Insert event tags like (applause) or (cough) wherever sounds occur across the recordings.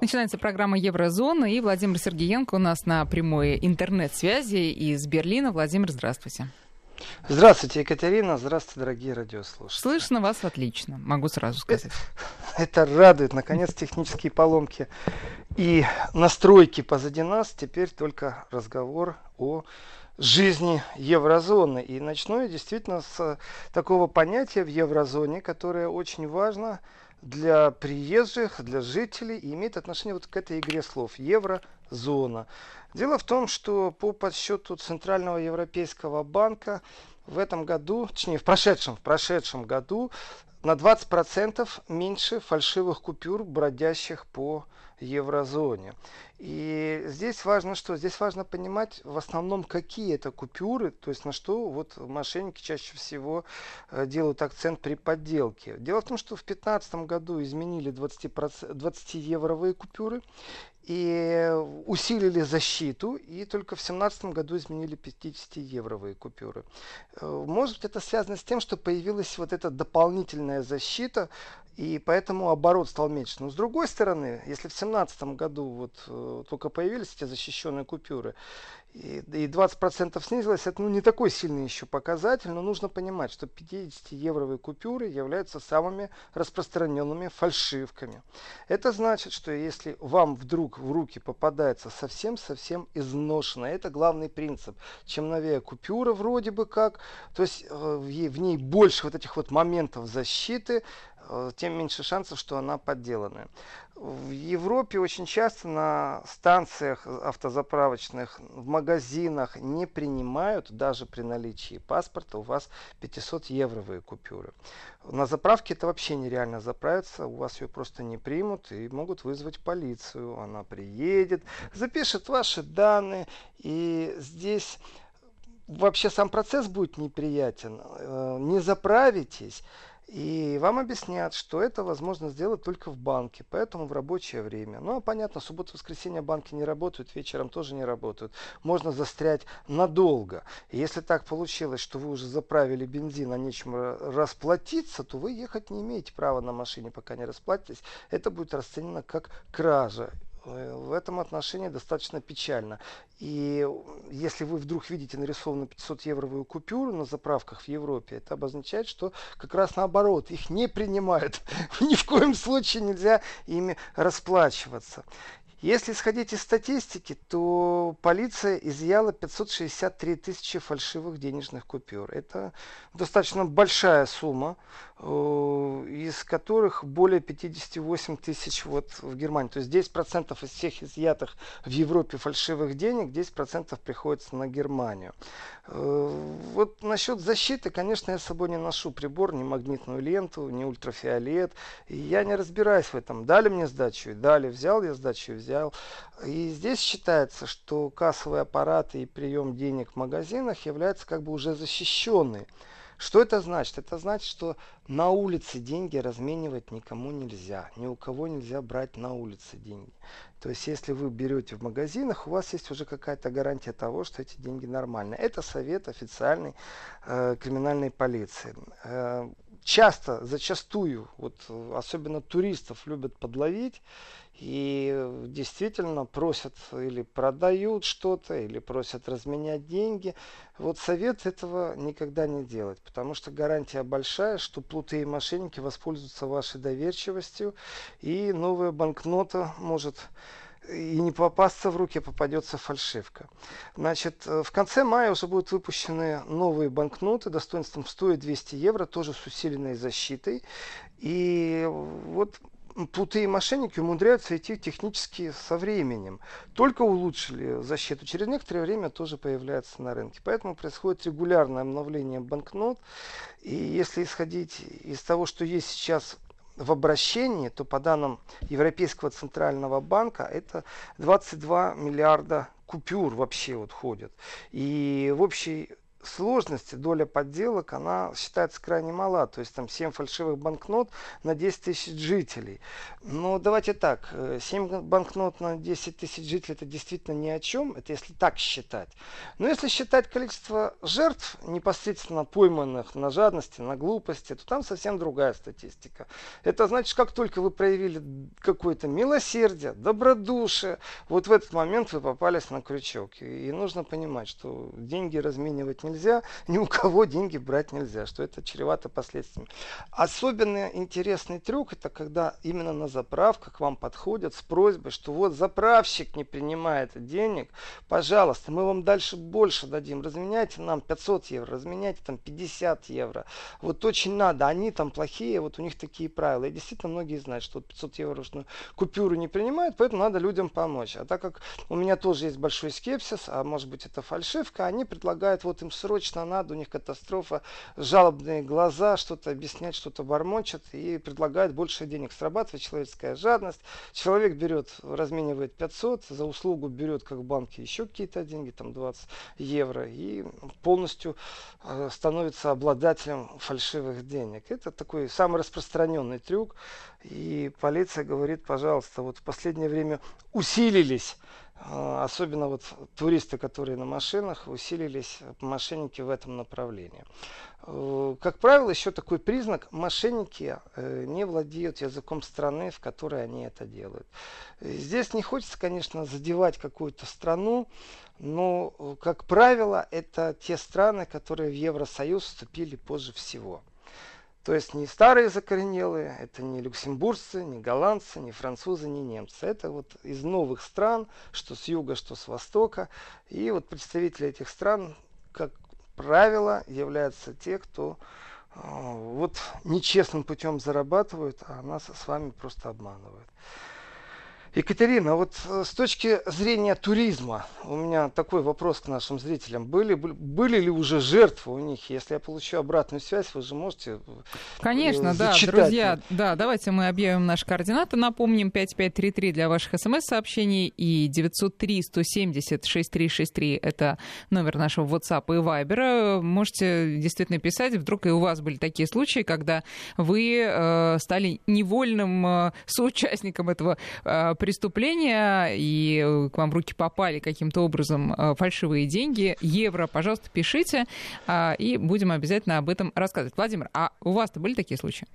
Начинается программа Еврозона, и Владимир Сергеенко у нас на прямой интернет-связи из Берлина. Владимир, здравствуйте. Здравствуйте, Екатерина. Здравствуйте, дорогие радиослушатели. Слышно вас отлично, могу сразу сказать. Это, (laughs) это радует. Наконец, технические поломки и настройки позади нас. Теперь только разговор о жизни еврозоны. И начну я действительно с такого понятия в еврозоне, которое очень важно – для приезжих, для жителей и имеет отношение вот к этой игре слов еврозона. Дело в том, что по подсчету Центрального Европейского банка в этом году, точнее в прошедшем, в прошедшем году на 20% меньше фальшивых купюр, бродящих по еврозоне. И здесь важно что? Здесь важно понимать в основном, какие это купюры, то есть на что вот мошенники чаще всего э, делают акцент при подделке. Дело в том, что в 2015 году изменили 20, 20 евровые купюры и усилили защиту, и только в 2017 году изменили 50-евровые купюры. Э, может быть, это связано с тем, что появилась вот эта дополнительная защита, и поэтому оборот стал меньше. Но с другой стороны, если в 2017 году вот э, только появились эти защищенные купюры, и, и 20% снизилось, это ну, не такой сильный еще показатель, но нужно понимать, что 50-евровые купюры являются самыми распространенными фальшивками. Это значит, что если вам вдруг в руки попадается совсем-совсем изношенная, это главный принцип. Чем новее купюра вроде бы как, то есть э, в ней больше вот этих вот моментов защиты, Э, тем меньше шансов, что она подделанная. В Европе очень часто на станциях автозаправочных, в магазинах не принимают даже при наличии паспорта у вас 500 евровые купюры. На заправке это вообще нереально заправиться, у вас ее просто не примут и могут вызвать полицию. Она приедет, запишет ваши данные и здесь вообще сам процесс будет неприятен. Э, не заправитесь, и вам объяснят, что это возможно сделать только в банке, поэтому в рабочее время. Ну, а понятно, субботу-воскресенье банки не работают, вечером тоже не работают. Можно застрять надолго. И если так получилось, что вы уже заправили бензин, а нечем расплатиться, то вы ехать не имеете права на машине, пока не расплатитесь. Это будет расценено как кража. Э, в этом отношении достаточно печально. И если вы вдруг видите нарисованную 500-евровую купюру на заправках в Европе, это обозначает, что как раз наоборот, их не принимают. (laughs) Ни в коем случае нельзя ими расплачиваться. Если исходить из статистики, то полиция изъяла 563 тысячи фальшивых денежных купюр. Это достаточно большая сумма, э, из которых более 58 тысяч вот в Германии. То есть 10% из всех изъятых в Европе фальшивых денег, 10% приходится на Германию. Э, вот насчет защиты, конечно, я с собой не ношу прибор, ни магнитную ленту, ни ультрафиолет. Я не разбираюсь в этом. Дали мне сдачу и дали. Взял я сдачу и взял взял. И здесь считается, что кассовые аппараты и прием денег в магазинах являются как бы уже защищенные. Что это значит? Это значит, что на улице деньги разменивать никому нельзя. Ни у кого нельзя брать на улице деньги. То есть, если вы берете в магазинах, у вас есть уже какая-то гарантия того, что эти деньги нормальные. Это совет официальной э, криминальной полиции. Э, часто, зачастую, вот особенно туристов любят подловить и действительно просят или продают что-то, или просят разменять деньги. Вот совет этого никогда не делать, потому что гарантия большая, что плуты и мошенники воспользуются вашей доверчивостью, и новая банкнота может и не попасться в руки, а попадется фальшивка. Значит, э, в конце мая уже будут выпущены новые банкноты достоинством 100 и 200 евро, тоже с усиленной защитой. И вот плуты мошенники умудряются идти технически со временем. Только улучшили защиту, через некоторое время тоже появляется на рынке. Поэтому происходит регулярное обновление банкнот. И если исходить из того, что есть сейчас в обращении, то по данным Европейского центрального банка это 22 миллиарда купюр вообще вот ходят. И в общей сложности, доля подделок, она считается крайне мала. То есть там 7 фальшивых банкнот на 10 тысяч жителей. Но давайте так, 7 э, банкнот на 10 тысяч жителей это действительно ни о чем, это если так считать. Но если считать количество жертв, непосредственно пойманных на жадности, на глупости, то там совсем другая статистика. Это значит, как только вы проявили какое-то милосердие, добродушие, вот в этот момент вы попались на крючок. И нужно понимать, что деньги разменивать нельзя, (laughs) ни у кого деньги брать нельзя, что это чревато последствиями. Особенно интересный трюк, это когда именно на заправках к вам подходят с просьбой, что вот заправщик не принимает денег, пожалуйста, мы вам дальше больше дадим, разменяйте нам 500 евро, разменяйте там 50 евро. Вот очень надо, они там плохие, вот у них такие правила. И действительно многие знают, что 500 евро купюру не принимают, поэтому надо людям помочь. А так как у меня тоже есть большой скепсис, а может быть это фальшивка, они предлагают вот им срочно надо, у них катастрофа, жалобные глаза, что-то объяснять, что-то бормочат и предлагают больше денег. Срабатывает человеческая жадность. Человек берет, разменивает 500, за услугу берет, как в банке, еще какие-то деньги, там 20 евро, и полностью э, становится обладателем фальшивых денег. Это такой самый распространенный трюк. И полиция говорит, пожалуйста, вот в последнее время усилились особенно вот туристы, которые на машинах, усилились мошенники в этом направлении. Э, как правило, еще такой признак, мошенники э, не владеют языком страны, в которой они это делают. Здесь не хочется, конечно, задевать какую-то страну, но, как правило, это те страны, которые в Евросоюз вступили позже всего. То есть не старые закоренелые, это не люксембуржцы, не голландцы, не французы, не немцы. Это вот из новых стран, что с юга, что с востока. И вот представители этих стран, как правило, являются те, кто э, вот нечестным путем зарабатывают, а нас с вами просто обманывают. Екатерина, вот э, с точки зрения туризма, у меня такой вопрос к нашим зрителям. Были, были ли уже жертвы у них? Если я получу обратную связь, вы же можете э, Конечно, да, друзья. Да, давайте мы объявим наши координаты. Напомним, 5533 для ваших смс-сообщений и 903-170-6363 это номер нашего WhatsApp и Viber. Можете действительно писать, вдруг и у вас были такие случаи, когда вы э, стали невольным э, соучастником этого э, преступления, и э, к вам в руки попали каким-то образом э, фальшивые деньги, евро, пожалуйста, пишите, а, и будем обязательно об этом рассказывать. Владимир, а у вас-то были такие случаи?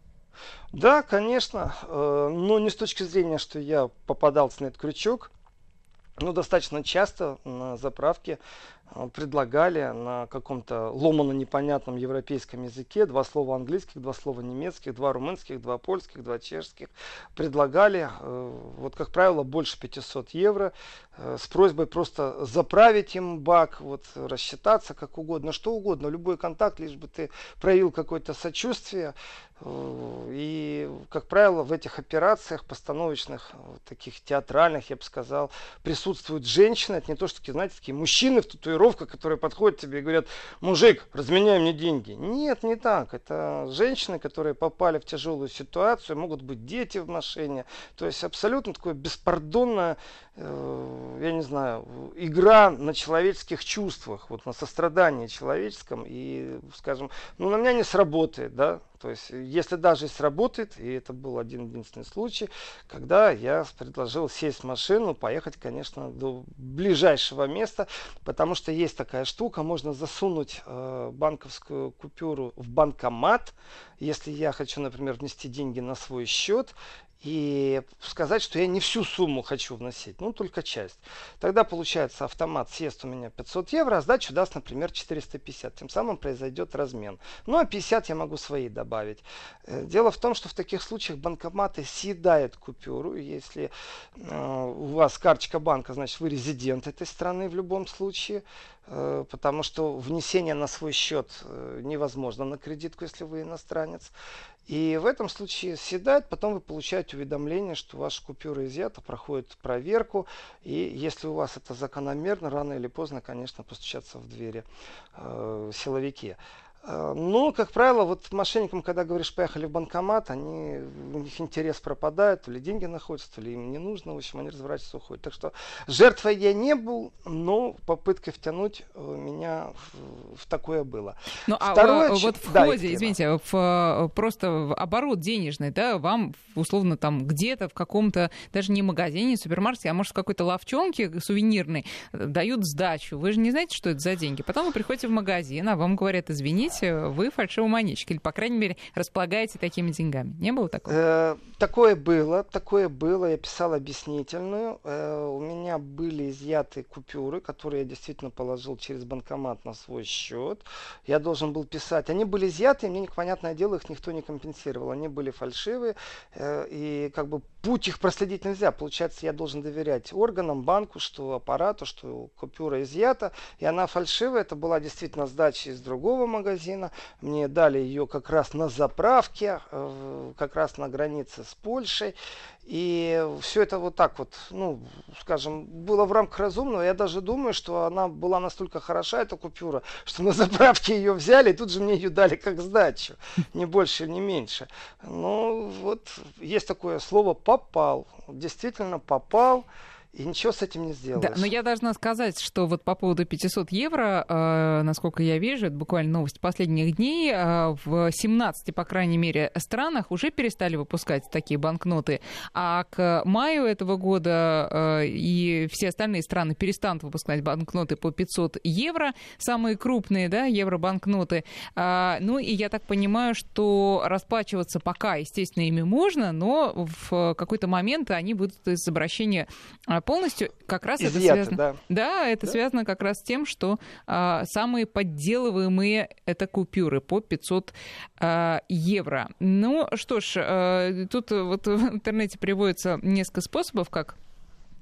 Да, конечно, э, но не с точки зрения, что я попадался на этот крючок, ну, достаточно часто на заправке предлагали на каком-то ломано непонятном европейском языке два слова английских, два слова немецких, два румынских, два польских, два чешских. Предлагали, э, вот как правило, больше 500 евро э, с просьбой просто заправить им бак, вот рассчитаться как угодно, что угодно, любой контакт, лишь бы ты проявил какое-то сочувствие. И, как правило, в этих операциях постановочных, таких театральных, я бы сказал, присутствуют женщины. Это не то, что такие, знаете, такие мужчины в татуировках, татуировка, которые подходят тебе и говорят, мужик, разменяй мне деньги. Нет, не так. Это женщины, которые попали в тяжелую ситуацию, могут быть дети в машине. То есть абсолютно такое беспардонное, я не знаю, игра на человеческих чувствах, вот на сострадании человеческом. И, скажем, ну на меня не сработает, да, то есть, если даже сработает, и это был один единственный случай, когда я предложил сесть в машину, поехать, конечно, до ближайшего места, потому что есть такая штука, можно засунуть э, банковскую купюру в банкомат, если я хочу, например, внести деньги на свой счет, и сказать, что я не всю сумму хочу вносить, ну только часть. Тогда получается автомат съест у меня 500 евро, а сдачу даст, например, 450. Тем самым произойдет размен. Ну а 50 я могу свои добавить. Э, дело в том, что в таких случаях банкоматы съедают купюру. Если э, у вас карточка банка, значит вы резидент этой страны в любом случае. Э, потому что внесение на свой счет э, невозможно на кредитку, если вы иностранец. И в этом случае седает, потом вы получаете уведомление, что ваша купюра изъята, проходит проверку, и если у вас это закономерно, рано или поздно, конечно, постучаться в двери э, силовики. Э, ну, как правило, вот мошенникам, когда говоришь, поехали в банкомат, они, у них интерес пропадает, то ли деньги находятся, то ли им не нужно, в общем, они разворачиваются, уходят. Так что жертвой я не был, но попытка втянуть э, меня в, в такое было. Ну, а Второе, а, вот в да, ходе, извините, в, просто в оборот денежный, да, вам условно там где-то в каком-то, даже не магазине, супермаркете, а может в какой-то ловчонке сувенирной дают сдачу. Вы же не знаете, что это за деньги. Потом вы приходите в магазин, а вам говорят, извините, знаете, вы фальшивомонетчик, или, по крайней мере, располагаете такими деньгами. Не было такого? Э, такое было, такое было. Я писал объяснительную. Э, у меня были изъяты купюры, которые я действительно положил через банкомат на свой счет. Я должен был писать. Они были изъяты, и мне, непонятное дело, их никто не компенсировал. Они были фальшивые, э, и как бы путь их проследить нельзя. Получается, я должен доверять органам, банку, что аппарату, что купюра изъята, и она фальшивая. Это была действительно сдача из другого магазина. Мне дали ее как раз на заправке, э, как раз на границе с Польшей. И все это вот так вот, ну, скажем, было в рамках разумного. Я даже думаю, что она была настолько хороша, эта купюра, что на заправке ее взяли, и тут же мне ее дали как сдачу. Не больше, не меньше. Ну, вот есть такое слово «попал». Действительно попал. И ничего с этим не сделаешь. Да, но я должна сказать, что вот по поводу 500 евро, э, насколько я вижу, это буквально новость последних дней, э, в 17, по крайней мере, странах уже перестали выпускать такие банкноты, а к маю этого года э, и все остальные страны перестанут выпускать банкноты по 500 евро, самые крупные, да, евробанкноты. Э, ну и я так понимаю, что расплачиваться пока, естественно, ими можно, но в какой-то момент они будут из обращения э, полностью как раз Изъяты, это связано. Да, да это да? связано как раз с тем, что а, самые подделываемые это купюры по 500 а, евро. Ну что ж, а, тут вот в интернете приводится несколько способов, как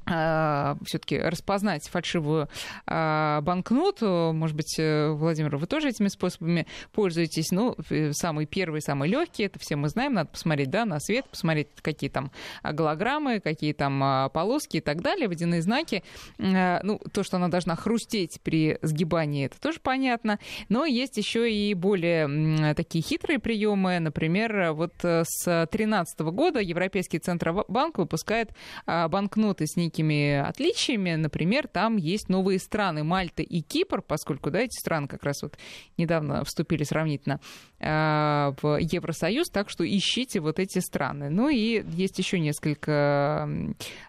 все-таки распознать фальшивую а, банкноту. Может быть, э, Владимир, вы тоже этими способами пользуетесь. Ну, самый первый, самый легкий, это все мы знаем. Надо посмотреть да, на свет, посмотреть, какие там голограммы, какие там а, полоски и так далее, водяные знаки. Ну, то, что она должна хрустеть при сгибании, это тоже понятно. Но есть еще и более такие хитрые приемы. Например, вот э, с 2013 года Европейский Центробанк выпускает банкноты с некими некими отличиями. Например, там есть новые страны Мальта и Кипр, поскольку да, эти страны как раз вот недавно вступили сравнительно э, в Евросоюз, так что ищите вот эти страны. Ну и есть еще несколько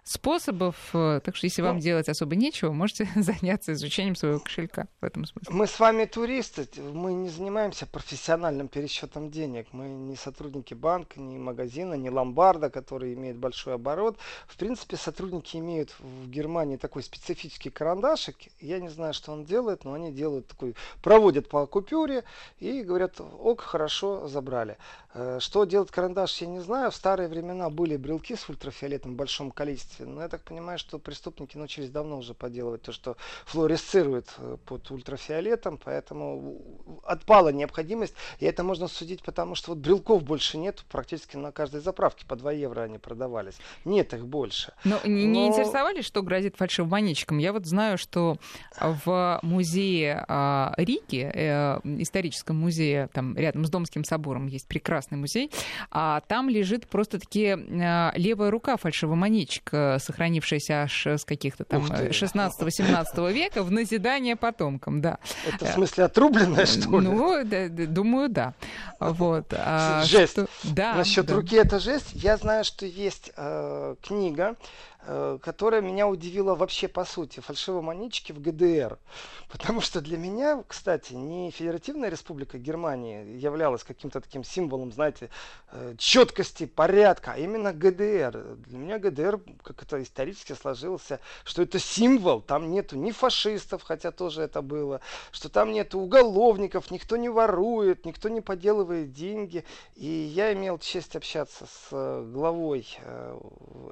способов, так что если вам ну, делать особо нечего, можете (laughs) заняться изучением своего кошелька в этом смысле. Мы с вами туристы, мы не занимаемся профессиональным пересчетом денег, мы не сотрудники банка, ни магазина, ни ломбарда, который имеет большой оборот. В принципе, сотрудники имеют имеют в Германии такой специфический карандашик. Я не знаю, что он делает, но они делают такой, проводят по купюре и говорят, ок, хорошо, забрали. Э, что делает карандаш, я не знаю. В старые времена были брелки с ультрафиолетом в большом количестве, но я так понимаю, что преступники научились давно уже поделывать то, что флуоресцирует э, под ультрафиолетом, поэтому отпала необходимость. И это можно судить, потому что вот брелков больше нет, практически на каждой заправке по 2 евро они продавались. Нет их больше. Но, не, не но интересовались, что грозит фальшивомонетчикам? Я вот знаю, что в музее э, Риги, э, историческом музее, там рядом с Домским собором есть прекрасный музей, а там лежит просто-таки э, левая рука фальшивомонетчика, сохранившаяся аж с каких-то там 16-18 века в назидание потомкам, да. Это в смысле отрубленная, что ли? Ну, да, думаю, да. Вот. А, жесть. Что... Да, Насчет да. руки это жесть. Я знаю, что есть э, книга Э, которая меня удивила вообще по сути. Фальшивомонетчики в ГДР. (laughs) Потому что для меня, кстати, не Федеративная Республика Германии являлась каким-то таким символом, знаете, э, четкости, порядка, а именно ГДР. Для меня ГДР, как это исторически сложился, что это символ, там нету ни фашистов, хотя тоже это было, что там нету уголовников, никто не ворует, никто не поделывает деньги. И я имел честь общаться с э, главой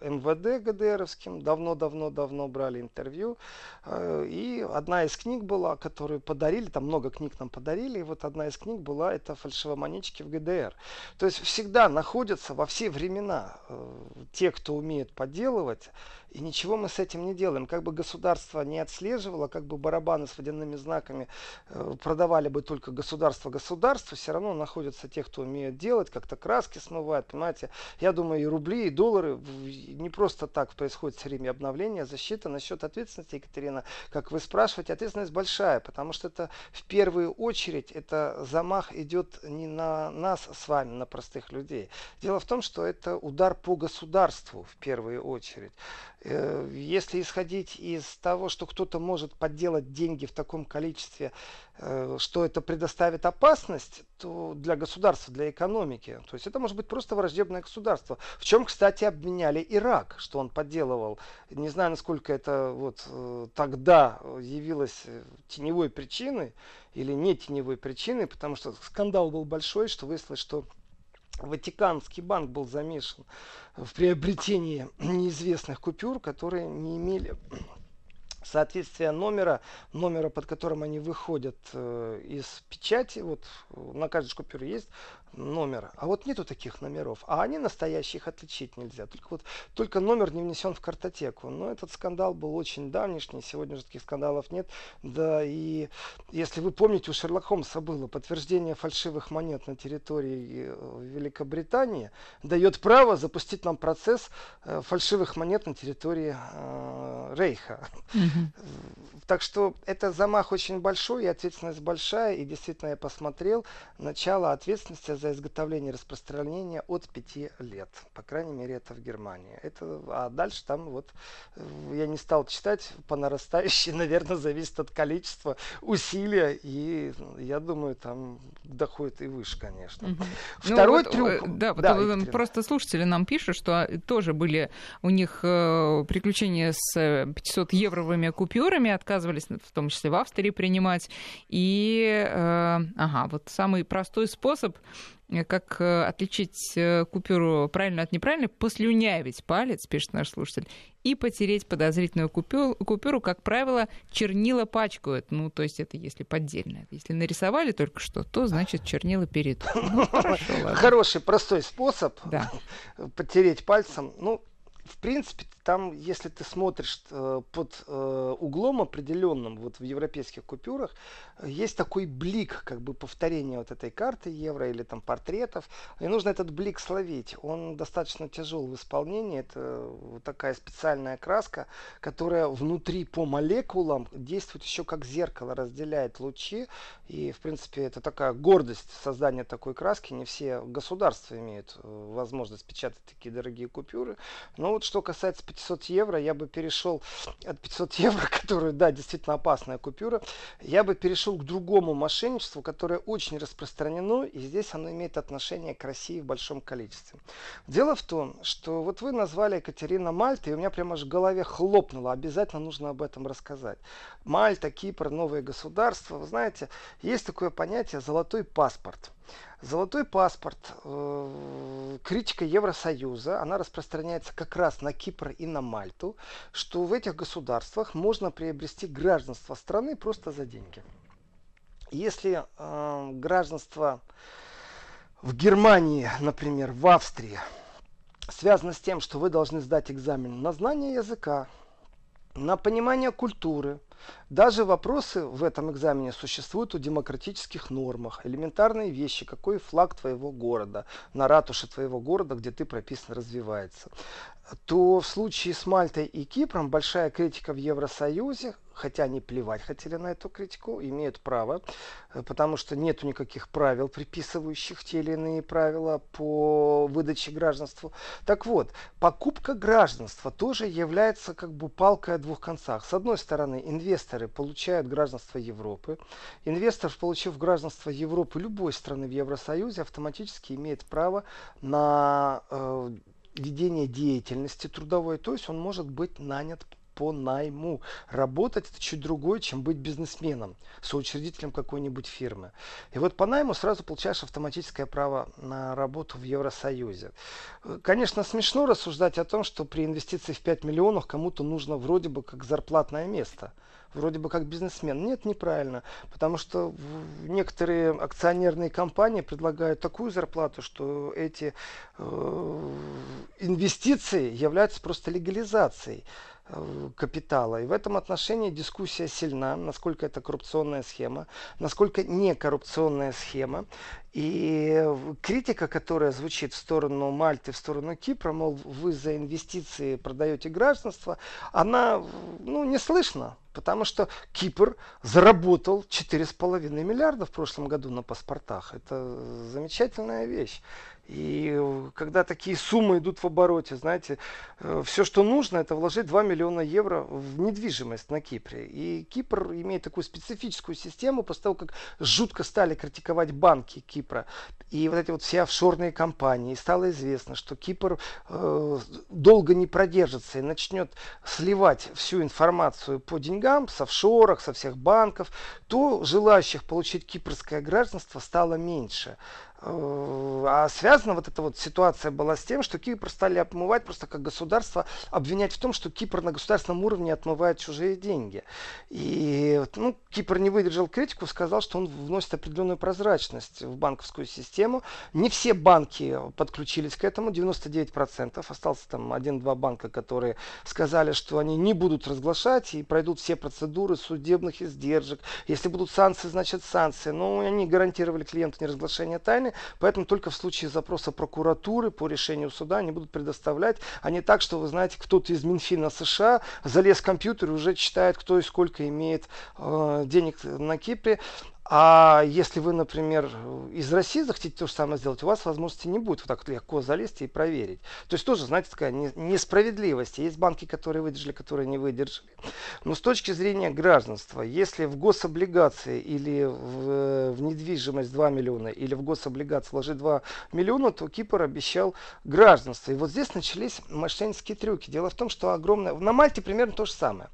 МВД ГДР, Кемеровским, давно-давно-давно брали интервью. Э, и одна из книг была, которую подарили, там много книг нам подарили, и вот одна из книг была это «Фальшивомонетчики в ГДР». То есть всегда находятся во все времена э, те, кто умеет подделывать, и ничего мы с этим не делаем. Как бы государство не отслеживало, как бы барабаны с водяными знаками э, продавали бы только государство государству, все равно находятся те, кто умеет делать, как-то краски смывают, понимаете. Я думаю, и рубли, и доллары не просто так происходит все время обновление, защита. Насчет ответственности, Екатерина, как вы спрашиваете, ответственность большая, потому что это в первую очередь, это замах идет не на нас с вами, на простых людей. Дело в том, что это удар по государству в первую очередь. Э, если исходить из того, что кто-то может подделать деньги в таком количестве, э, что это предоставит опасность то для государства, для экономики, то есть это может быть просто враждебное государство. В чем, кстати, обменяли Ирак, что он подделывал. Не знаю, насколько это вот э, тогда явилось теневой причиной или не теневой причиной, потому что скандал был большой, что выяснилось, что Ватиканский банк был замешан в приобретении (clears throat) неизвестных купюр, которые не имели (clears throat) соответствия номера, номера, под которым они выходят э, из печати, вот на каждой купюре есть номер, а вот нету таких номеров, а они настоящие, их отличить нельзя, только вот только номер не внесен в картотеку. Но этот скандал был очень давнишний, сегодня же таких скандалов нет, да и если вы помните, у Шерлока Холмса было подтверждение фальшивых монет на территории э, Великобритании. Дает право запустить нам процесс э, фальшивых монет на территории э, Рейха. Так что это замах очень большой и ответственность большая. И действительно я посмотрел, начало ответственности за изготовление и распространение от 5 лет. По крайней мере, это в Германии. Это, а дальше там вот, э, я не стал читать, по нарастающей, (laughs) наверное, зависит от количества усилия. И я думаю, там доходит и выше, конечно. Угу. Второй ну, вот, э, трюк. Да, да вот просто слушатели нам пишут, что тоже были у них э, приключения с 500 евровыми купюрами, отказывались в том числе в Австрии принимать. И, э, ага, вот самый простой способ как э, отличить э, купюру правильно от неправильной, послюнявить палец, пишет наш слушатель, и потереть подозрительную купюру, купюру, как правило, чернила пачкают. Ну, то есть это если поддельное. Если нарисовали только что, то значит чернила перейдут. Ну, Хороший, простой способ (laughs) потереть пальцем. Ну, в принципе, там, если ты смотришь э, под э, углом определенным, вот в европейских купюрах, есть такой блик, как бы повторение вот этой карты евро или там портретов. И нужно этот блик словить. Он достаточно тяжел в исполнении. Это вот такая специальная краска, которая внутри по молекулам действует еще как зеркало, разделяет лучи. И, в принципе, это такая гордость создания такой краски. Не все государства имеют э, возможность печатать такие дорогие купюры. Но вот что касается 500 евро, я бы перешел от 500 евро, (laughs) которую, да, действительно опасная купюра, я бы перешел к другому мошенничеству, которое очень распространено, и здесь оно имеет отношение к России в большом количестве. Дело в том, что вот вы назвали Екатерина Мальта, и у меня прямо аж в голове хлопнуло, обязательно нужно об этом рассказать. Мальта, Кипр, новые государства, вы знаете, есть такое понятие «золотой паспорт». Золотой паспорт, э, критика Евросоюза, она распространяется как раз на Кипр и на Мальту, что в этих государствах можно приобрести гражданство страны просто за деньги. Если э, гражданство в Германии, например, в Австрии, связано с тем, что вы должны сдать экзамен на знание языка, на понимание культуры, даже вопросы в этом экзамене существуют у демократических нормах. Элементарные вещи, какой флаг твоего города, на ратуше твоего города, где ты прописан, развивается. То в случае с Мальтой и Кипром большая критика в Евросоюзе хотя они плевать хотели на эту критику, имеют право, э, потому что нету никаких правил, приписывающих те или иные правила по выдаче гражданству. Так вот, покупка гражданства тоже является как бы палкой о двух концах. С одной стороны, инвесторы получают гражданство Европы. Инвестор, получив гражданство Европы любой страны в Евросоюзе, автоматически имеет право на э, ведение деятельности трудовой, то есть он может быть нанят по найму. Работать это чуть другое, чем быть бизнесменом, соучредителем какой-нибудь фирмы. И вот по найму сразу получаешь автоматическое право на работу в Евросоюзе. Конечно, смешно рассуждать о том, что при инвестиции в 5 миллионов кому-то нужно вроде бы как зарплатное место вроде бы как бизнесмен. Нет, неправильно, потому что некоторые акционерные компании предлагают такую зарплату, что эти э, инвестиции являются просто легализацией. Э, капитала. И в этом отношении дискуссия сильна, насколько это коррупционная схема, насколько не коррупционная схема. И критика, которая звучит в сторону Мальты, в сторону Кипра, мол, вы за инвестиции продаете гражданство, она ну, не слышна. Потому что Кипр заработал 4,5 миллиарда в прошлом году на паспортах. Это замечательная вещь. И когда такие суммы идут в обороте, знаете, э, все, что нужно, это вложить 2 миллиона евро в недвижимость на Кипре. И Кипр имеет такую специфическую систему после того, как жутко стали критиковать банки Кипра и вот эти вот все офшорные компании. Стало известно, что Кипр э, долго не продержится и начнет сливать всю информацию по деньгам с офшорах, со всех банков, то желающих получить кипрское гражданство стало меньше. Э, а связана вот эта вот ситуация была с тем, что Кипр стали обмывать просто как государство, обвинять в том, что Кипр на государственном уровне отмывает чужие деньги. И ну, Кипр не выдержал критику, сказал, что он вносит определенную прозрачность в банковскую систему. Не все банки подключились к этому, 99%. Остался там один-два банка, которые сказали, что они не будут разглашать и пройдут все процедуры судебных издержек. Если будут санкции, значит санкции. Но они гарантировали клиенту неразглашение тайны поэтому только в случае запроса прокуратуры по решению суда они будут предоставлять, а не так, что вы знаете, кто-то из Минфина США залез в компьютер и уже читает, кто и сколько имеет э, денег на Кипре. А если вы, например, из России захотите то же самое сделать, у вас возможности не будет вот так легко залезть и проверить. То есть тоже, знаете, такая несправедливость. Есть банки, которые выдержали, которые не выдержали. Но с точки зрения гражданства, если в гособлигации или в, в недвижимость 2 миллиона, или в гособлигации вложить 2 миллиона, то Кипр обещал гражданство. И вот здесь начались мошеннические трюки. Дело в том, что огромное... На Мальте примерно то же самое.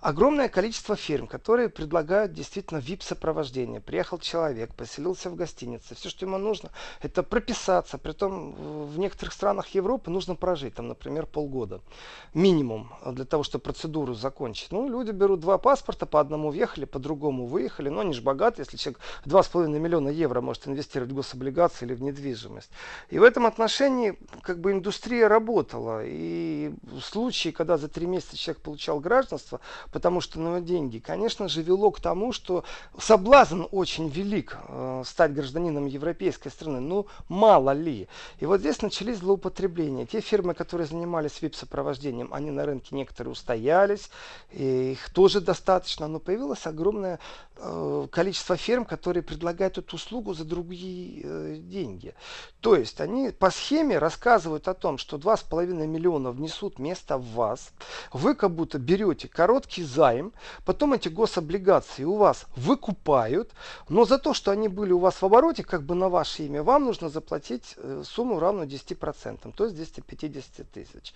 Огромное количество фирм, которые предлагают действительно VIP-сопровождение заведение, приехал человек, поселился в гостинице, все, что ему нужно, это прописаться. Притом в некоторых странах Европы нужно прожить, там, например, полгода. Минимум для того, чтобы процедуру закончить. Ну, люди берут два паспорта, по одному въехали, по другому выехали. Но они же богаты, если человек 2,5 миллиона евро может инвестировать в гособлигации или в недвижимость. И в этом отношении как бы индустрия работала. И случаи, когда за три месяца человек получал гражданство, потому что на деньги, конечно же, вело к тому, что соблазн очень велик э, стать гражданином европейской страны, ну мало ли. И вот здесь начались злоупотребления. Те фирмы, которые занимались вип-сопровождением, они на рынке некоторые устоялись, и их тоже достаточно, но появилось огромное э, количество фирм, которые предлагают эту услугу за другие э, деньги. То есть они по схеме рассказывают о том, что 2,5 миллиона внесут место в вас, вы как будто берете короткий займ, потом эти гособлигации у вас выкупают, но за то, что они были у вас в обороте, как бы на ваше имя, вам нужно заплатить э, сумму равную 10%, то есть 250 тысяч.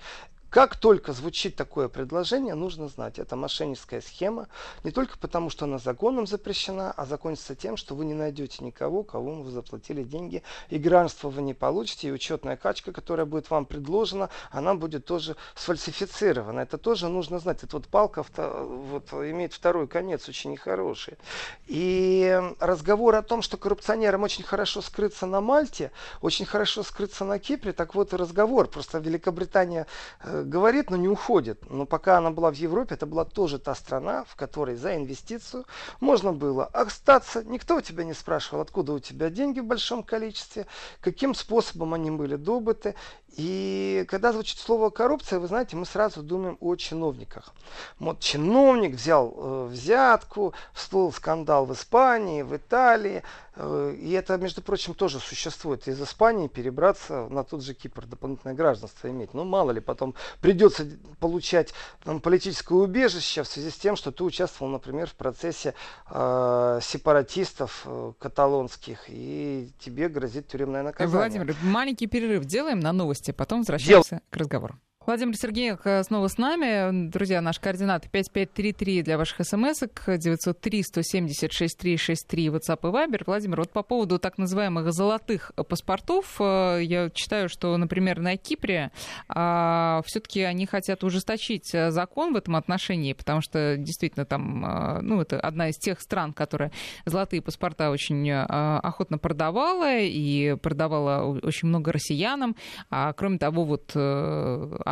Как только звучит такое предложение, нужно знать, это мошенническая схема, не только потому, что она законом запрещена, а закончится тем, что вы не найдете никого, кому вы заплатили деньги, и гражданство вы не получите, и учетная качка, которая будет вам предложена, она будет тоже сфальсифицирована. Это тоже нужно знать. Это вот палка вот, имеет второй конец, очень нехороший. И разговор о том, что коррупционерам очень хорошо скрыться на Мальте, очень хорошо скрыться на Кипре, так вот и разговор. Просто Великобритания э, говорит, но не уходит. Но пока она была в Европе, это была тоже та страна, в которой за инвестицию можно было остаться. Никто у тебя не спрашивал, откуда у тебя деньги в большом количестве, каким способом они были добыты. И когда звучит слово коррупция, вы знаете, мы сразу думаем о чиновниках. Вот чиновник взял э, взятку, всплыл скандал в Испании, в Италии. Э, и это, между прочим, тоже существует. Из Испании перебраться на тот же Кипр, дополнительное гражданство иметь. Ну, мало ли, потом придется получать там, политическое убежище в связи с тем, что ты участвовал, например, в процессе э, сепаратистов э, каталонских, и тебе грозит тюремное наказание. Владимир, маленький перерыв делаем на новости новости, потом возвращаемся Дел... к разговору. Владимир Сергеев э, снова с нами. Друзья, наш координаты 5533 для ваших смс-ок, 903 176 363 WhatsApp и Viber. Владимир, вот по поводу так называемых золотых паспортов, э, я читаю, что, например, на Кипре а, все-таки они хотят ужесточить э, закон в этом отношении, потому что действительно там, ну, это одна из тех стран, которая золотые паспорта очень охотно продавала и продавала очень много россиянам. А кроме того, вот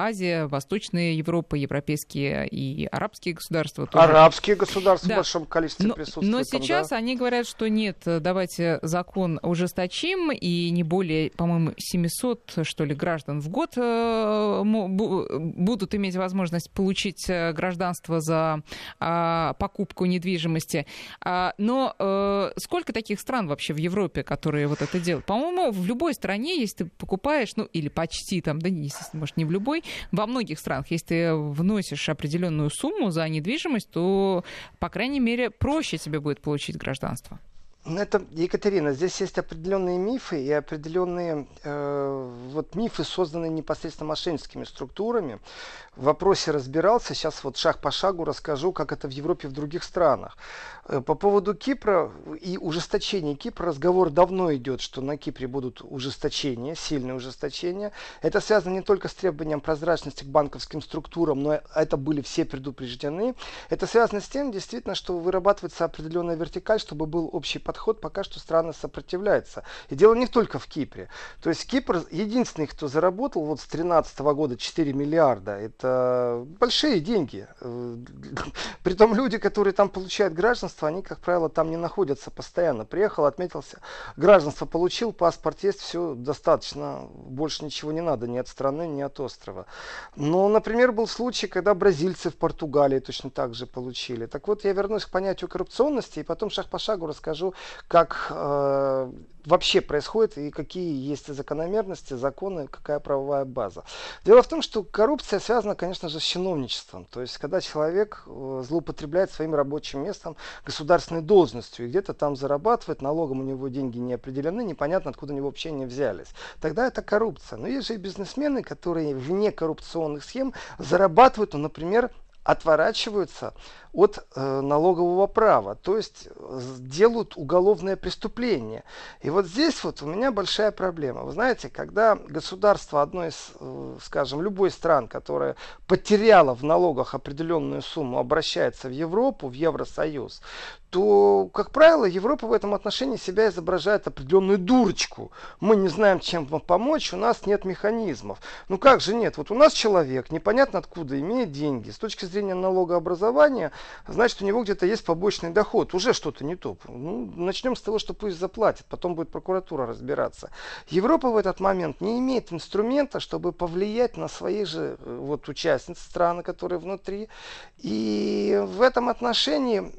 Азия, Восточная Европа, европейские и арабские государства. Тоже. Арабские государства да. в большом количестве но, присутствуют. Но сейчас да? они говорят, что нет, давайте закон ужесточим, и не более, по-моему, 700, что ли, граждан в год э, будут иметь возможность получить э, гражданство за а, покупку недвижимости. А, но э, сколько таких стран вообще в Европе, которые вот это делают? По-моему, в любой стране, если ты покупаешь, ну или почти там, да, может, не в любой, во многих странах, если ты вносишь определенную сумму за недвижимость, то, по крайней мере, проще тебе будет получить гражданство. Ну, это, Екатерина, здесь есть определенные мифы и определенные э, вот мифы, созданные непосредственно мошенническими структурами. В вопросе разбирался, сейчас вот шаг по шагу расскажу, как это в Европе и в других странах. Э, по поводу Кипра и ужесточения Кипра разговор давно идет, что на Кипре будут ужесточения, сильные ужесточения. Это связано не только с требованием прозрачности к банковским структурам, но это были все предупреждены. Это связано с тем, действительно, что вырабатывается определенная вертикаль, чтобы был общий подход пока что страны сопротивляются. И дело не только в Кипре. То есть Кипр единственный, кто заработал вот с 2013 года 4 миллиарда. Это большие деньги. (laughs) Притом люди, которые там получают гражданство, они, как правило, там не находятся постоянно. Приехал, отметился, гражданство получил, паспорт есть, все достаточно. Больше ничего не надо ни от страны, ни от острова. Но, например, был случай, когда бразильцы в Португалии точно так же получили. Так вот, я вернусь к понятию коррупционности и потом шаг по шагу расскажу, как э, вообще происходит и какие есть закономерности, законы, какая правовая база. Дело в том, что коррупция связана, конечно же, с чиновничеством. То есть, когда человек э, злоупотребляет своим рабочим местом, государственной должностью, и где-то там зарабатывает, налогом у него деньги не определены, непонятно, откуда у него вообще не взялись. Тогда это коррупция. Но есть же и бизнесмены, которые вне коррупционных схем зарабатывают, ну, например, отворачиваются от э, налогового права, то есть э, делают уголовное преступление. И вот здесь вот у меня большая проблема. Вы знаете, когда государство одной из, э, скажем, любой стран, которая потеряла в налогах определенную сумму, обращается в Европу, в Евросоюз, то, как правило, Европа в этом отношении себя изображает определенную дурочку. Мы не знаем, чем вам помочь, у нас нет механизмов. Ну как же нет? Вот у нас человек, непонятно откуда, имеет деньги. С точки зрения налогообразования, значит, у него где-то есть побочный доход. Уже что-то не то. Ну, начнем с того, что пусть заплатит, потом будет прокуратура разбираться. Европа в этот момент не имеет инструмента, чтобы повлиять на свои же э, вот, участниц страны, которые внутри. И в этом отношении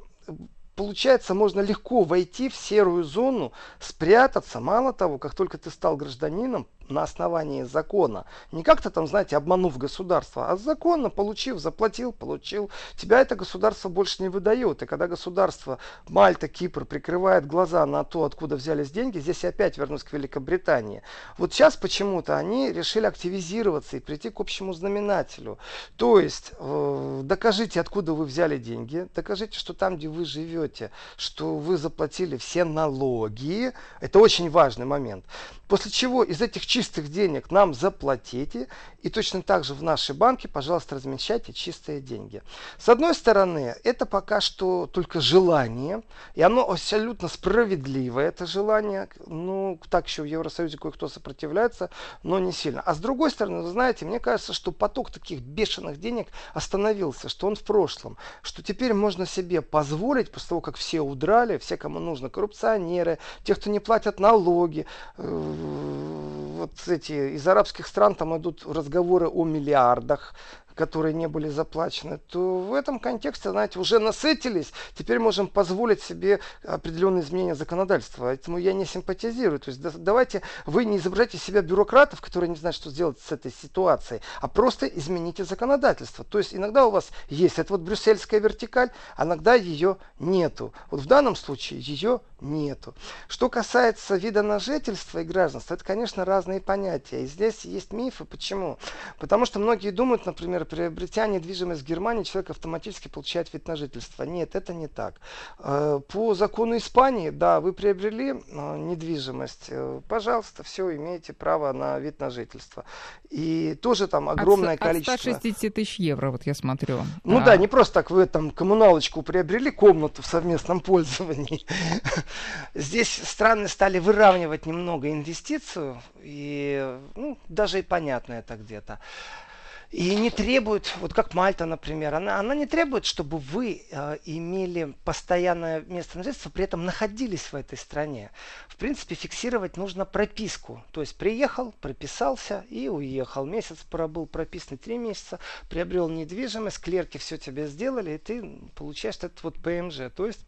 получается, можно легко войти в серую зону, спрятаться. Мало того, как только ты стал гражданином, на основании закона. Не как-то там, знаете, обманув государство, а законно получив, заплатил, получил. Тебя это государство больше не выдает. И когда государство Мальта, Кипр прикрывает глаза на то, откуда взялись деньги, здесь я опять вернусь к Великобритании. Вот сейчас почему-то они решили активизироваться и прийти к общему знаменателю. То есть э, докажите, откуда вы взяли деньги, докажите, что там, где вы живете, что вы заплатили все налоги. Это очень важный момент. После чего из этих чистых денег нам заплатите, и точно так же в наши банки, пожалуйста, размещайте чистые деньги. С одной стороны, это пока что только желание, и оно абсолютно справедливое, это желание. Ну, так еще в Евросоюзе кое-кто сопротивляется, но не сильно. А с другой стороны, вы знаете, мне кажется, что поток таких бешеных денег остановился, что он в прошлом, что теперь можно себе позволить, после того, как все удрали, все, кому нужно, коррупционеры, те, кто не платят налоги, э, вот эти из арабских стран там идут разговоры о миллиардах, которые не были заплачены, то в этом контексте, знаете, уже насытились, теперь можем позволить себе определенные изменения законодательства. Поэтому я не симпатизирую. То есть давайте вы не изображайте себя бюрократов, которые не знают, что сделать с этой ситуацией, а просто измените законодательство. То есть иногда у вас есть эта вот брюссельская вертикаль, а иногда ее нету. Вот в данном случае ее нету. Что касается вида на жительство и гражданства, это, конечно, разные понятия. И здесь есть мифы. Почему? Потому что многие думают, например, приобретя недвижимость в Германии, человек автоматически получает вид на жительство. Нет, это не так. Э, по закону Испании, да, вы приобрели э, недвижимость, э, пожалуйста, все, имеете право на вид на жительство. И тоже там огромное от, количество... От 160 тысяч евро, вот я смотрю. Ну а... да, не просто так вы там коммуналочку приобрели, комнату в совместном пользовании. (laughs) Здесь страны стали выравнивать немного инвестицию, и ну, даже и понятно это где-то. И не требует, вот как Мальта, например, она, она не требует, чтобы вы э, имели постоянное место на жительства, при этом находились в этой стране. В принципе, фиксировать нужно прописку. То есть приехал, прописался и уехал. Месяц пробыл прописан три месяца, приобрел недвижимость, клерки все тебе сделали, и ты получаешь этот вот ПМЖ. То есть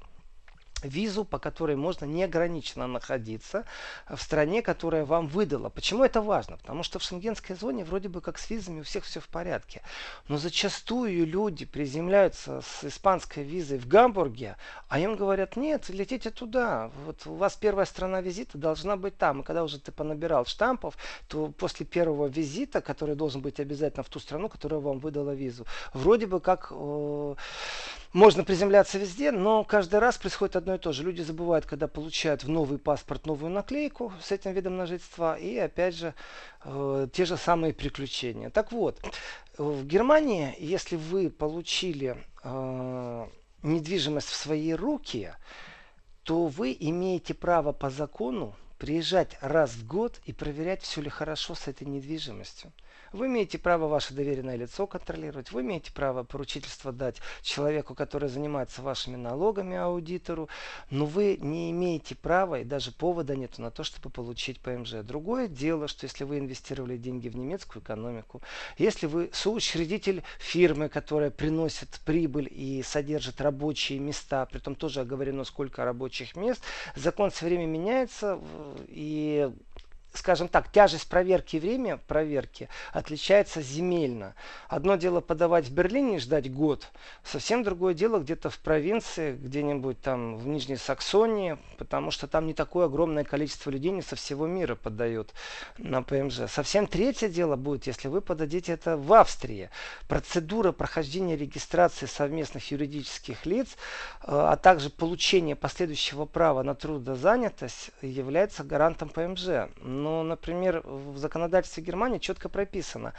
визу, по которой можно неограниченно находиться в стране, которая вам выдала. Почему это важно? Потому что в шенгенской зоне вроде бы как с визами у всех все в порядке. Но зачастую люди приземляются с испанской визой в Гамбурге, а им говорят, нет, летите туда. Вот у вас первая страна визита должна быть там. И когда уже ты понабирал штампов, то после первого визита, который должен быть обязательно в ту страну, которая вам выдала визу, вроде бы как... Э, можно приземляться везде, но каждый раз происходит одно и то же. Люди забывают, когда получают в новый паспорт новую наклейку с этим видом на жительство, и опять же э, те же самые приключения. Так вот, в Германии, если вы получили э, недвижимость в свои руки, то вы имеете право по закону приезжать раз в год и проверять, все ли хорошо с этой недвижимостью. Вы имеете право ваше доверенное лицо контролировать, вы имеете право поручительство дать человеку, который занимается вашими налогами, аудитору, но вы не имеете права и даже повода нет на то, чтобы получить ПМЖ. Другое дело, что если вы инвестировали деньги в немецкую экономику, если вы соучредитель фирмы, которая приносит прибыль и содержит рабочие места, при этом тоже оговорено, сколько рабочих мест, закон все время меняется, и скажем так, тяжесть проверки и время проверки отличается земельно. Одно дело подавать в Берлине и ждать год, совсем другое дело где-то в провинции, где-нибудь там в Нижней Саксонии, потому что там не такое огромное количество людей не со всего мира подают на ПМЖ. Совсем третье дело будет, если вы подадите это в Австрии. Процедура прохождения регистрации совместных юридических лиц, э, а также получение последующего права на трудозанятость является гарантом ПМЖ но, например, в законодательстве Германии четко прописано.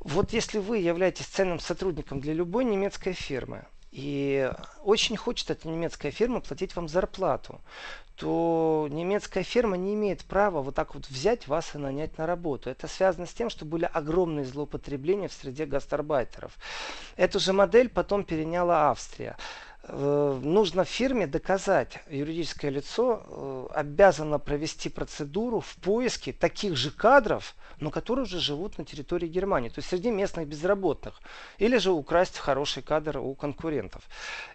Вот если вы являетесь ценным сотрудником для любой немецкой фирмы, и очень хочет эта немецкая фирма платить вам зарплату, то немецкая фирма не имеет права вот так вот взять вас и нанять на работу. Это связано с тем, что были огромные злоупотребления в среде гастарбайтеров. Эту же модель потом переняла Австрия. Э, нужно фирме доказать, юридическое лицо э, обязано провести процедуру в поиске таких же кадров, но которые уже живут на территории Германии, то есть среди местных безработных, или же украсть хороший кадр у конкурентов.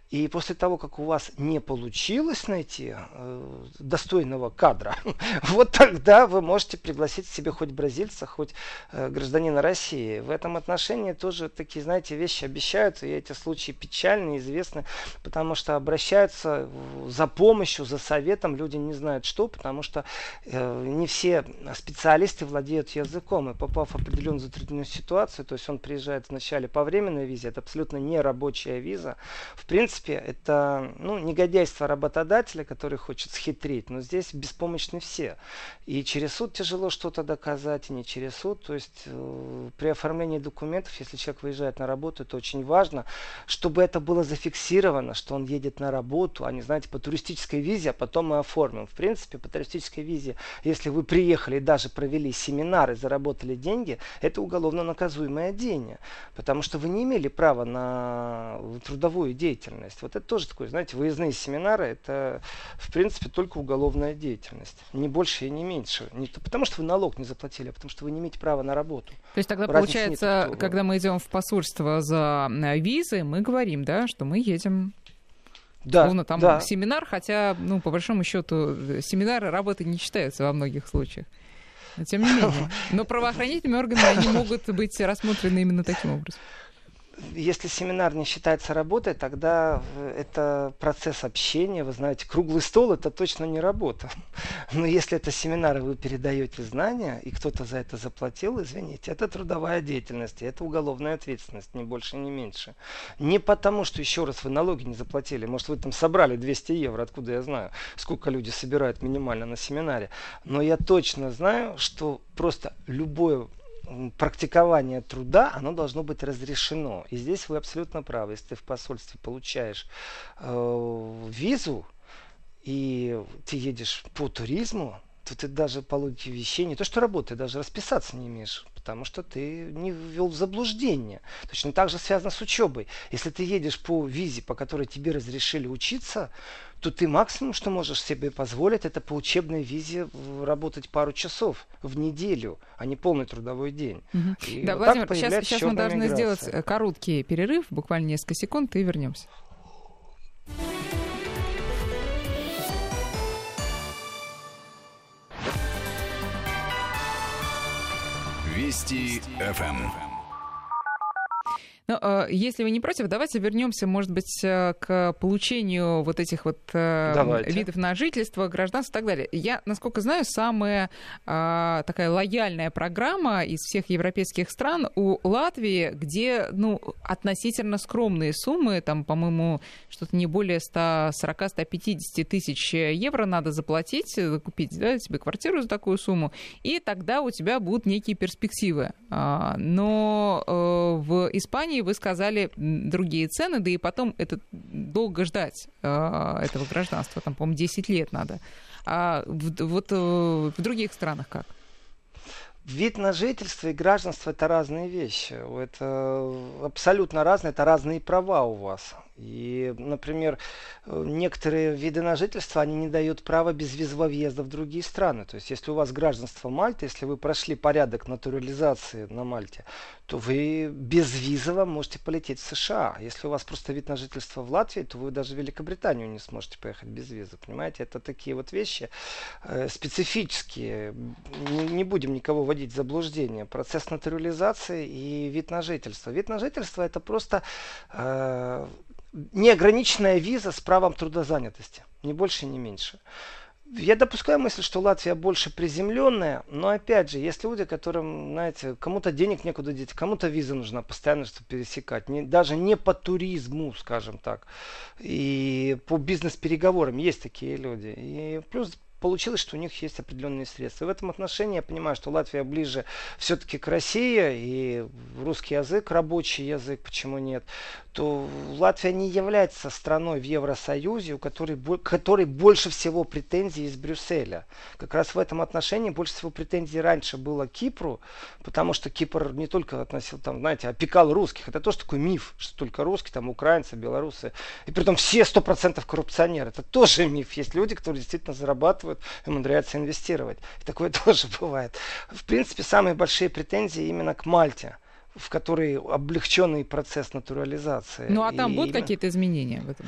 И после того, как у вас не получилось найти э, достойного кадра, (laughs) вот тогда вы можете пригласить себе хоть бразильца, хоть э, гражданина России. В этом отношении тоже такие, знаете, вещи обещаются, и эти случаи печальные, известны, потому что обращаются за помощью, за советом, люди не знают что, потому что э, не все специалисты владеют языком, и попав в определенную затрудненную ситуацию, то есть он приезжает вначале по временной визе, это абсолютно не рабочая виза, в принципе, принципе, это ну, негодяйство работодателя, который хочет схитрить, но здесь беспомощны все. И через суд тяжело что-то доказать, и не через суд. То есть э, при оформлении документов, если человек выезжает на работу, это очень важно, чтобы это было зафиксировано, что он едет на работу, а не, знаете, по туристической визе, а потом мы оформим. В принципе, по туристической визе, если вы приехали и даже провели семинары, заработали деньги, это уголовно наказуемое деяние, потому что вы не имели права на трудовую деятельность деятельность. Вот это тоже такое, знаете, выездные семинары, это, в принципе, только уголовная деятельность. Не больше и не меньше. Не то, потому что вы налог не заплатили, а потому что вы не имеете права на работу. То есть тогда Разницы получается, нет, когда мы идем в посольство за э, визы, мы говорим, да, что мы едем да, Словно там да. семинар, хотя, ну, по большому счету, семинары работы не считаются во многих случаях. Но тем не менее. (laughs) Но правоохранительными органами они могут быть рассмотрены именно таким образом. Если семинар не считается работой, тогда это процесс общения. Вы знаете, круглый стол это точно не работа. (laughs) Но если это семинар, и вы передаете знания, и кто-то за это заплатил, извините, это трудовая деятельность, это уголовная ответственность, ни больше, ни меньше. Не потому, что, еще раз, вы налоги не заплатили. Может, вы там собрали 200 евро, откуда я знаю, сколько люди собирают минимально на семинаре. Но я точно знаю, что просто любое практикование труда, оно должно быть разрешено. И здесь вы абсолютно правы. Если ты в посольстве получаешь э, визу, и ты едешь по туризму, то ты даже получишь вещей, не то что работы, даже расписаться не имеешь, потому что ты не ввел в заблуждение. Точно так же связано с учебой. Если ты едешь по визе, по которой тебе разрешили учиться, то ты максимум, что можешь себе позволить, это по учебной визе работать пару часов в неделю, а не полный трудовой день. Угу. Да, вот Владимир, сейчас, сейчас мы должны миграция. сделать э, короткий перерыв, буквально несколько секунд, и вернемся. Вести ФМ. Но ну, э, если вы не против, давайте вернемся, может быть, э, к получению вот этих вот э, давайте. видов на жительство, гражданство и так далее. Я, насколько знаю, самая такая лояльная программа из всех европейских стран у Латвии, где, ну, относительно скромные суммы, там, по-моему, что-то не более 140-150 тысяч евро надо заплатить, купить да, себе квартиру за такую сумму, и тогда у тебя будут некие перспективы. А, но в Испании Германии вы сказали другие цены, да и потом это долго ждать э, этого гражданства, там, по-моему, 10 лет надо. А вот э, в других странах как? Вид на жительство и гражданство это разные вещи. Это абсолютно разные, это разные права у вас. И, например, некоторые виды на жительство, они не дают права безвизового въезда в другие страны. То есть, если у вас гражданство Мальты, если вы прошли порядок натурализации на Мальте, то вы безвизово можете полететь в США. Если у вас просто вид на жительство в Латвии, то вы даже в Великобританию не сможете поехать без визы. Понимаете, это такие вот вещи э, специфические. Не, не будем никого вводить в заблуждение. Процесс натурализации и вид на жительство. Вид на жительство это просто э, неограниченная виза с правом трудозанятости. Ни больше, ни меньше. Я допускаю мысль, что Латвия больше приземленная, но опять же, есть люди, которым, знаете, кому-то денег некуда деть, кому-то виза нужна постоянно, чтобы пересекать. Не, даже не по туризму, скажем так, и по бизнес-переговорам есть такие люди. И плюс получилось, что у них есть определенные средства. В этом отношении я понимаю, что Латвия ближе все-таки к России, и русский язык, рабочий язык, почему нет, то Латвия не является страной в Евросоюзе, у которой, которой больше всего претензий из Брюсселя. Как раз в этом отношении больше всего претензий раньше было Кипру, потому что Кипр не только относил, там, знаете, опекал русских. Это тоже такой миф, что только русские, там, украинцы, белорусы. И при этом все 100% коррупционеры. Это тоже миф. Есть люди, которые действительно зарабатывают и умудряются инвестировать. И такое (laughs) тоже бывает. В принципе, самые большие претензии именно к Мальте в который облегченный процесс натурализации. Ну а там и будут какие-то изменения в этом?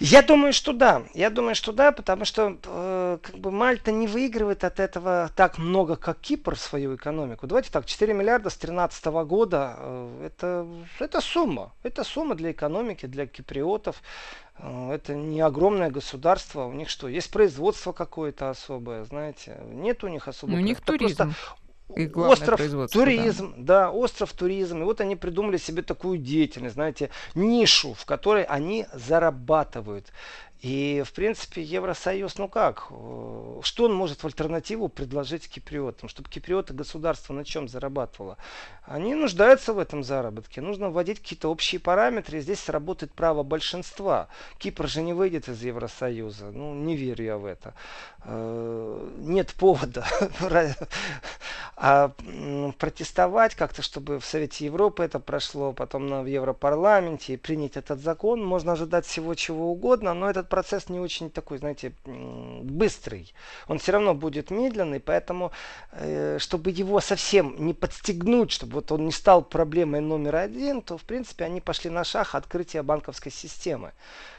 Я думаю, что да. Я думаю, что да, потому что э, как бы Мальта не выигрывает от этого так много, как Кипр свою экономику. Давайте так, 4 миллиарда с 2013 года э, это, это сумма. Это сумма для экономики, для киприотов. Э, это не огромное государство. У них что, есть производство какое-то особое, знаете? Нет у них особого. Ну, у них туризм. Просто и остров туризм, да. да, остров туризм. И вот они придумали себе такую деятельность, знаете, нишу, в которой они зарабатывают. И, в принципе, Евросоюз, ну как, э, что он может в альтернативу предложить киприотам, чтобы киприоты государство на чем зарабатывало? Они нуждаются в этом заработке. Нужно вводить какие-то общие параметры, и здесь сработает право большинства. Кипр же не выйдет из Евросоюза. Ну, не верю я в это. Э, нет повода (laughs) а протестовать как-то, чтобы в Совете Европы это прошло, потом в Европарламенте и принять этот закон. Можно ожидать всего чего угодно, но этот процесс не очень такой, знаете, быстрый. Он все равно будет медленный, поэтому, э, чтобы его совсем не подстегнуть, чтобы вот он не стал проблемой номер один, то, в принципе, они пошли на шаг открытия банковской системы.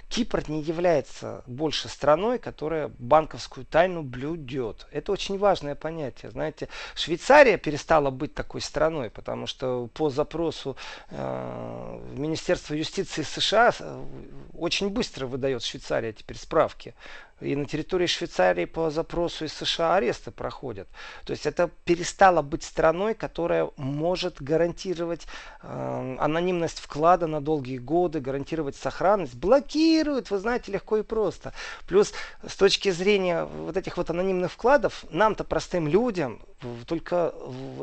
Кипр не является больше страной, которая банковскую тайну блюдет. Это очень важное понятие. Знаете, Швейцария перестала быть такой страной, потому что по запросу э, Министерства юстиции США э, очень быстро выдает Швейцария теперь справки и на территории Швейцарии по запросу из США аресты проходят. То есть это перестало быть страной, которая может гарантировать э, анонимность вклада на долгие годы, гарантировать сохранность. Блокируют, вы знаете, легко и просто. Плюс с точки зрения вот этих вот анонимных вкладов, нам-то простым людям только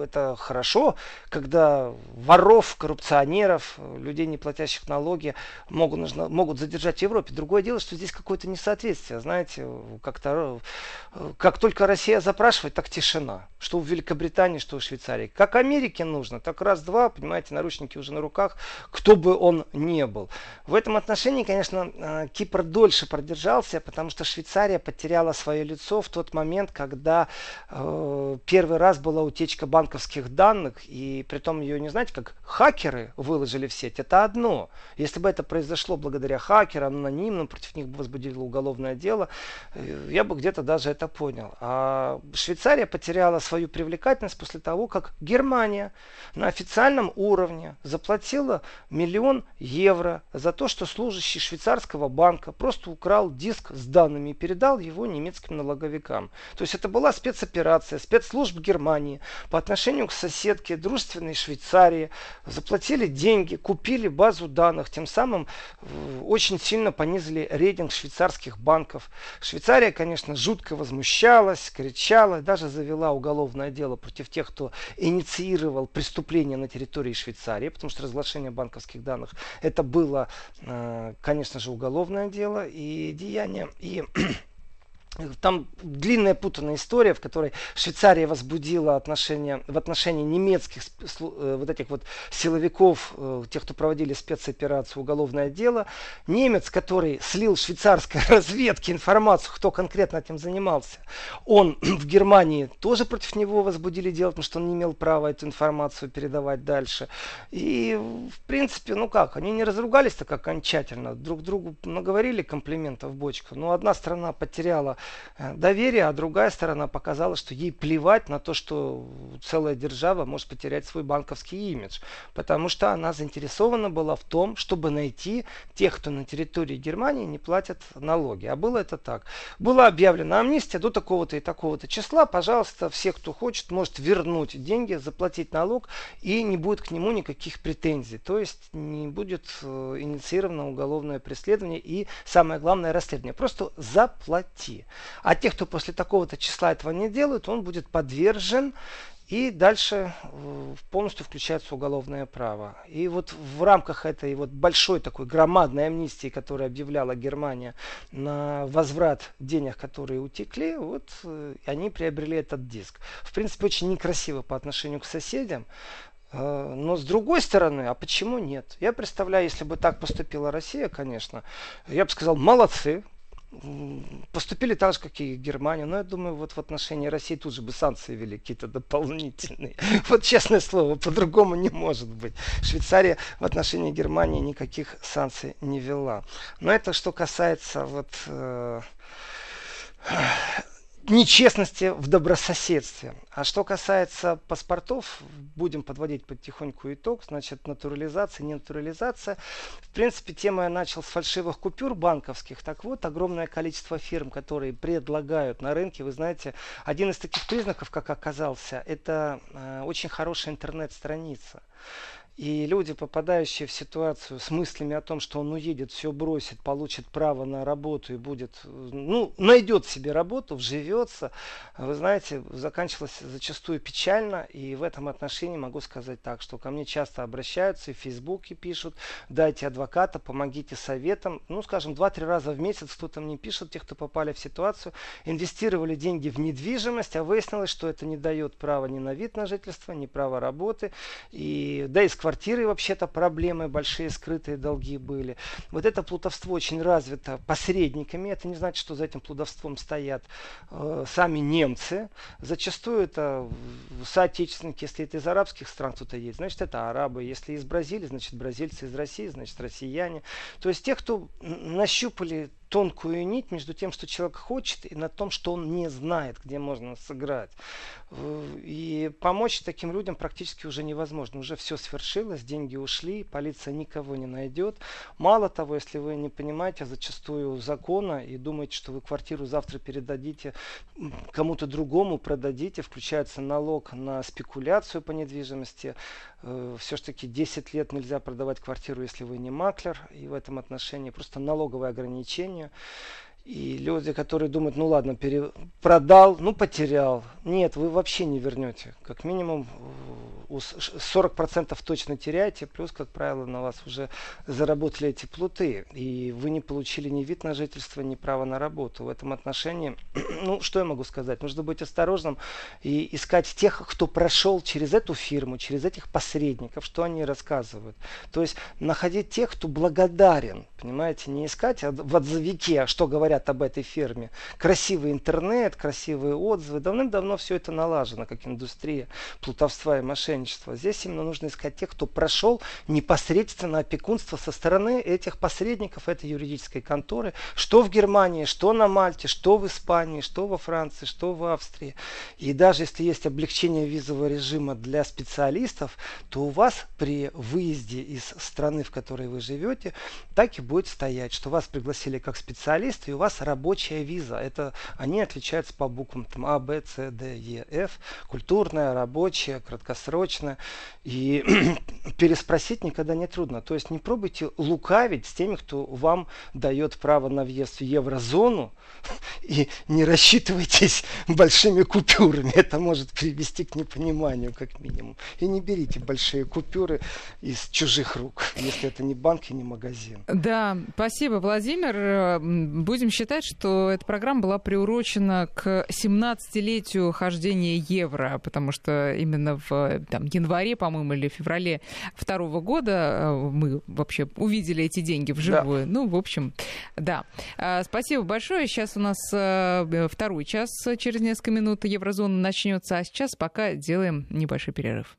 это хорошо, когда воров, коррупционеров, людей, не платящих налоги, могут, могут задержать в Европе. Другое дело, что здесь какое-то несоответствие. Знаете, как-то, как только Россия запрашивает, так тишина. Что в Великобритании, что в Швейцарии. Как Америке нужно, так раз-два, понимаете, наручники уже на руках, кто бы он ни был. В этом отношении, конечно, э, Кипр дольше продержался, потому что Швейцария потеряла свое лицо в тот момент, когда э, первый первый раз была утечка банковских данных, и при том ее не знаете, как хакеры выложили в сеть, это одно. Если бы это произошло благодаря хакерам, анонимным, против них бы возбудили уголовное дело, э, я бы где-то даже это понял. А Швейцария потеряла свою привлекательность после того, как Германия на официальном уровне заплатила миллион евро за то, что служащий швейцарского банка просто украл диск с данными и передал его немецким налоговикам. То есть это была спецоперация, спецслужб Германии по отношению к соседке дружественной Швейцарии заплатили деньги, купили базу данных, тем самым э, очень сильно понизили рейтинг швейцарских банков. Швейцария, конечно, жутко возмущалась, кричала, даже завела уголовное дело против тех, кто инициировал преступление на территории Швейцарии, потому что разглашение банковских данных это было, э, конечно же, уголовное дело и деяние. И там длинная путанная история, в которой Швейцария возбудила отношения, в отношении немецких э, вот этих вот силовиков, э, тех, кто проводили спецоперацию, уголовное дело. Немец, который слил швейцарской (laughs) разведке информацию, кто конкретно этим занимался, он (clears throat) в Германии тоже против него возбудили дело, потому что он не имел права эту информацию передавать дальше. И, в принципе, ну как, они не разругались так окончательно, друг другу наговорили комплиментов бочку. Но одна страна потеряла Э, доверие, а другая сторона показала, что ей плевать на то, что целая держава может потерять свой банковский имидж, потому что она заинтересована была в том, чтобы найти тех, кто на территории Германии не платят налоги. А было это так. Была объявлена амнистия до такого-то и такого-то числа. Пожалуйста, все, кто хочет, может вернуть деньги, заплатить налог и не будет к нему никаких претензий. То есть не будет э, инициировано уголовное преследование и самое главное расследование. Просто заплати. А тех, кто после такого-то числа этого не делают, он будет подвержен и дальше э, полностью включается уголовное право. И вот в рамках этой вот большой такой громадной амнистии, которую объявляла Германия на возврат денег, которые утекли, вот э, они приобрели этот диск. В принципе, очень некрасиво по отношению к соседям. Э, но с другой стороны, а почему нет? Я представляю, если бы так поступила Россия, конечно, я бы сказал, молодцы, поступили так же, как и Германия. Но я думаю, вот в отношении России тут же бы санкции ввели какие-то дополнительные. (laughs) Вот честное слово, по-другому не может быть. Швейцария в отношении Германии никаких санкций не ввела. Но это что касается вот э, нечестности в добрососедстве. А что касается паспортов, будем подводить потихоньку итог. Значит, натурализация, не натурализация. В принципе, тему я начал с фальшивых купюр банковских. Так вот, огромное количество фирм, которые предлагают на рынке, вы знаете, один из таких признаков, как оказался, это э, очень хорошая интернет-страница. И люди, попадающие в ситуацию с мыслями о том, что он уедет, все бросит, получит право на работу и будет, ну, найдет себе работу, вживется, вы знаете, заканчивалось зачастую печально. И в этом отношении могу сказать так, что ко мне часто обращаются и в Фейсбуке пишут, дайте адвоката, помогите советом. Ну, скажем, два-три раза в месяц кто-то мне пишет, те, кто попали в ситуацию, инвестировали деньги в недвижимость, а выяснилось, что это не дает права ни на вид на жительство, ни права работы. И, да и квартирой вообще-то проблемы, большие скрытые долги были. Вот это плутовство очень развито посредниками. Это не значит, что за этим плутовством стоят э, сами немцы. Зачастую это соотечественники, если это из арабских стран кто-то есть, значит это арабы. Если из Бразилии, значит бразильцы, из России, значит россияне. То есть те, кто нащупали тонкую нить между тем, что человек хочет, и на том, что он не знает, где можно сыграть. И помочь таким людям практически уже невозможно. Уже все свершилось, деньги ушли, полиция никого не найдет. Мало того, если вы не понимаете зачастую закона и думаете, что вы квартиру завтра передадите кому-то другому, продадите, включается налог на спекуляцию по недвижимости. Э, Все-таки 10 лет нельзя продавать квартиру, если вы не маклер. И в этом отношении просто налоговое ограничение компанию. И люди, которые думают, ну ладно, пере... продал, ну потерял. Нет, вы вообще не вернете. Как минимум 40% точно теряете, плюс, как правило, на вас уже заработали эти плуты. И вы не получили ни вид на жительство, ни право на работу. В этом отношении, (clears throat) ну что я могу сказать? Нужно быть осторожным и искать тех, кто прошел через эту фирму, через этих посредников, что они рассказывают. То есть находить тех, кто благодарен, понимаете, не искать в отзывике, что говорят об этой ферме. Красивый интернет, красивые отзывы. Давным-давно все это налажено, как индустрия плутовства и мошенничества. Здесь именно нужно искать тех, кто прошел непосредственно опекунство со стороны этих посредников этой юридической конторы, что в Германии, что на Мальте, что в Испании, что во Франции, что в Австрии. И даже если есть облегчение визового режима для специалистов, то у вас при выезде из страны, в которой вы живете, так и будет стоять, что вас пригласили как специалист, и у вас рабочая виза. Это они отличаются по буквам там, А, Б, С, Д, Е, Ф. Культурная, рабочая, краткосрочная. И (clears throat) переспросить никогда не трудно. То есть не пробуйте лукавить с теми, кто вам дает право на въезд в еврозону. (laughs) И не рассчитывайтесь (laughs) большими купюрами. Это может привести к непониманию, как минимум. И не берите большие купюры из чужих рук, если это не банк и не магазин. Да, спасибо, Владимир. Будем считать, что эта программа была приурочена к 17-летию хождения евро, потому что именно в там, январе, по-моему, или феврале второго года э, мы вообще увидели эти деньги вживую. Да. Ну, в общем, да. А, спасибо большое. Сейчас у нас э, второй час через несколько минут еврозона начнется, а сейчас пока делаем небольшой перерыв.